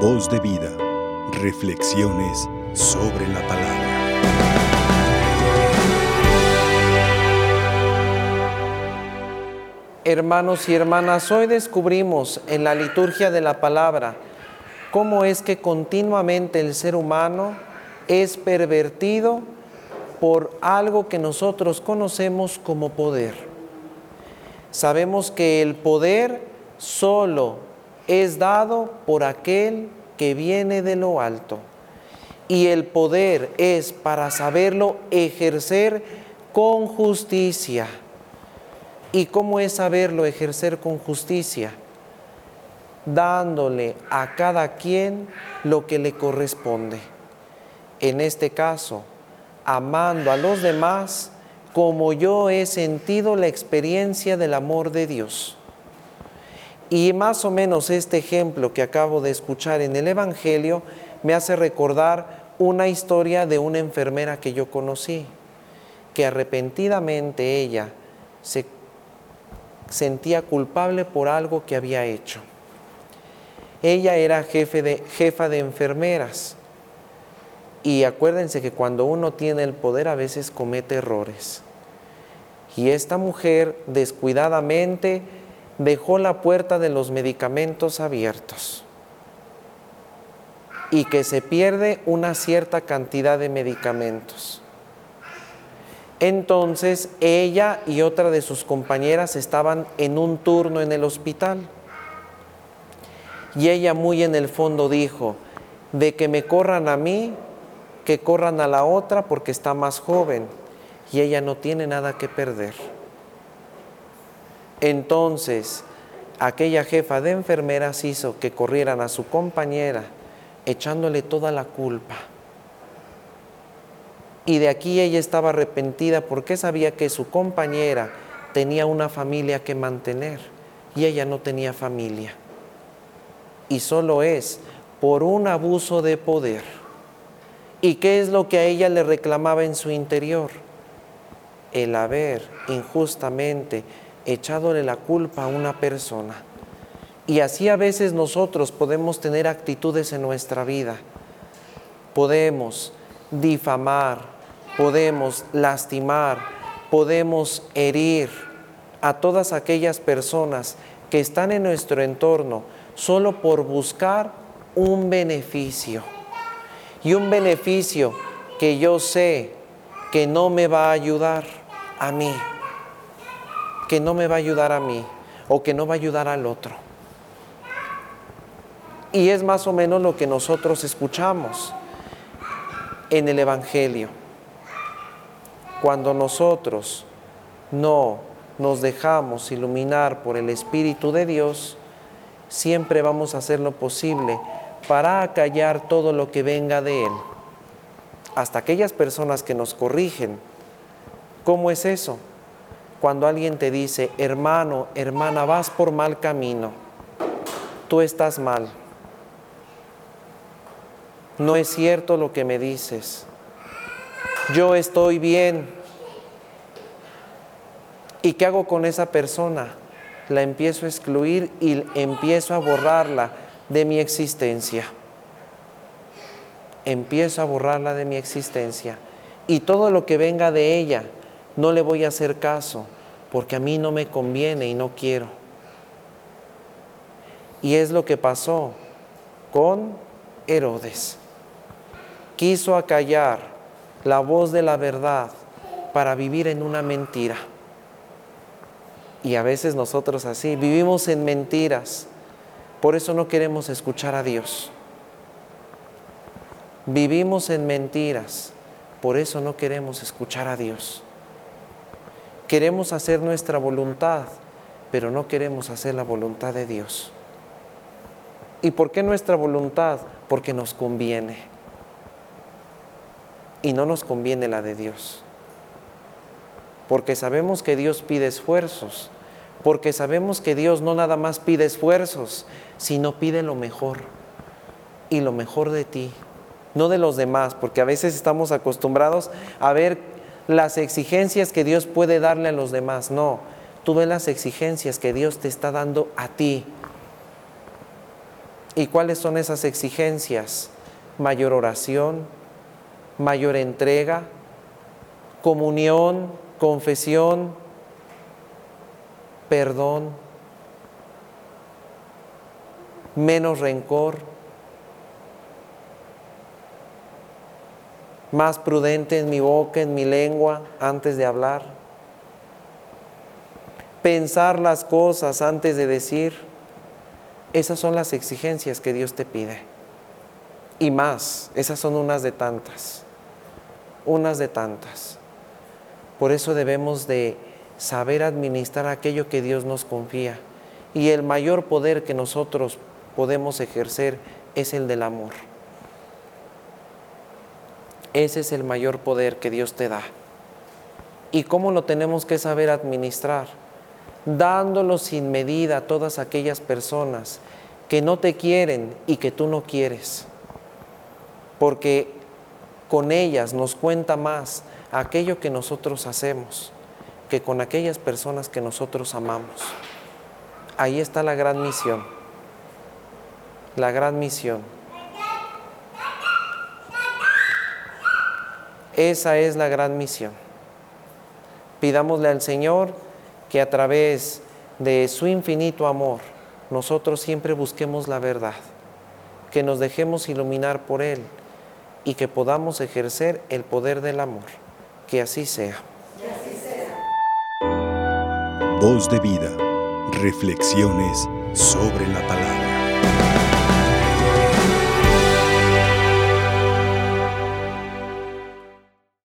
Voz de vida. Reflexiones sobre la palabra. Hermanos y hermanas, hoy descubrimos en la liturgia de la palabra cómo es que continuamente el ser humano es pervertido por algo que nosotros conocemos como poder. Sabemos que el poder solo es dado por aquel que viene de lo alto. Y el poder es para saberlo ejercer con justicia. ¿Y cómo es saberlo ejercer con justicia? Dándole a cada quien lo que le corresponde. En este caso, amando a los demás como yo he sentido la experiencia del amor de Dios. Y más o menos este ejemplo que acabo de escuchar en el Evangelio me hace recordar una historia de una enfermera que yo conocí, que arrepentidamente ella se sentía culpable por algo que había hecho. Ella era jefe de, jefa de enfermeras y acuérdense que cuando uno tiene el poder a veces comete errores. Y esta mujer descuidadamente dejó la puerta de los medicamentos abiertos y que se pierde una cierta cantidad de medicamentos. Entonces ella y otra de sus compañeras estaban en un turno en el hospital. Y ella muy en el fondo dijo, de que me corran a mí, que corran a la otra porque está más joven y ella no tiene nada que perder. Entonces, aquella jefa de enfermeras hizo que corrieran a su compañera echándole toda la culpa. Y de aquí ella estaba arrepentida porque sabía que su compañera tenía una familia que mantener y ella no tenía familia. Y solo es por un abuso de poder. ¿Y qué es lo que a ella le reclamaba en su interior? El haber injustamente echadole la culpa a una persona. Y así a veces nosotros podemos tener actitudes en nuestra vida. Podemos difamar, podemos lastimar, podemos herir a todas aquellas personas que están en nuestro entorno solo por buscar un beneficio. Y un beneficio que yo sé que no me va a ayudar a mí que no me va a ayudar a mí o que no va a ayudar al otro. Y es más o menos lo que nosotros escuchamos en el Evangelio. Cuando nosotros no nos dejamos iluminar por el Espíritu de Dios, siempre vamos a hacer lo posible para acallar todo lo que venga de Él. Hasta aquellas personas que nos corrigen. ¿Cómo es eso? Cuando alguien te dice, hermano, hermana, vas por mal camino, tú estás mal. No es cierto lo que me dices. Yo estoy bien. ¿Y qué hago con esa persona? La empiezo a excluir y empiezo a borrarla de mi existencia. Empiezo a borrarla de mi existencia. Y todo lo que venga de ella, no le voy a hacer caso porque a mí no me conviene y no quiero. Y es lo que pasó con Herodes. Quiso acallar la voz de la verdad para vivir en una mentira. Y a veces nosotros así vivimos en mentiras. Por eso no queremos escuchar a Dios. Vivimos en mentiras. Por eso no queremos escuchar a Dios. Queremos hacer nuestra voluntad, pero no queremos hacer la voluntad de Dios. ¿Y por qué nuestra voluntad? Porque nos conviene. Y no nos conviene la de Dios. Porque sabemos que Dios pide esfuerzos. Porque sabemos que Dios no nada más pide esfuerzos, sino pide lo mejor. Y lo mejor de ti, no de los demás, porque a veces estamos acostumbrados a ver las exigencias que Dios puede darle a los demás, no, tú ves las exigencias que Dios te está dando a ti. ¿Y cuáles son esas exigencias? Mayor oración, mayor entrega, comunión, confesión, perdón, menos rencor, más prudente en mi boca, en mi lengua, antes de hablar, pensar las cosas antes de decir. Esas son las exigencias que Dios te pide. Y más, esas son unas de tantas, unas de tantas. Por eso debemos de saber administrar aquello que Dios nos confía. Y el mayor poder que nosotros podemos ejercer es el del amor. Ese es el mayor poder que Dios te da. ¿Y cómo lo tenemos que saber administrar? Dándolo sin medida a todas aquellas personas que no te quieren y que tú no quieres. Porque con ellas nos cuenta más aquello que nosotros hacemos que con aquellas personas que nosotros amamos. Ahí está la gran misión. La gran misión. Esa es la gran misión. Pidámosle al Señor que a través de su infinito amor nosotros siempre busquemos la verdad, que nos dejemos iluminar por Él y que podamos ejercer el poder del amor. Que así sea. Voz de vida. Reflexiones sobre la palabra.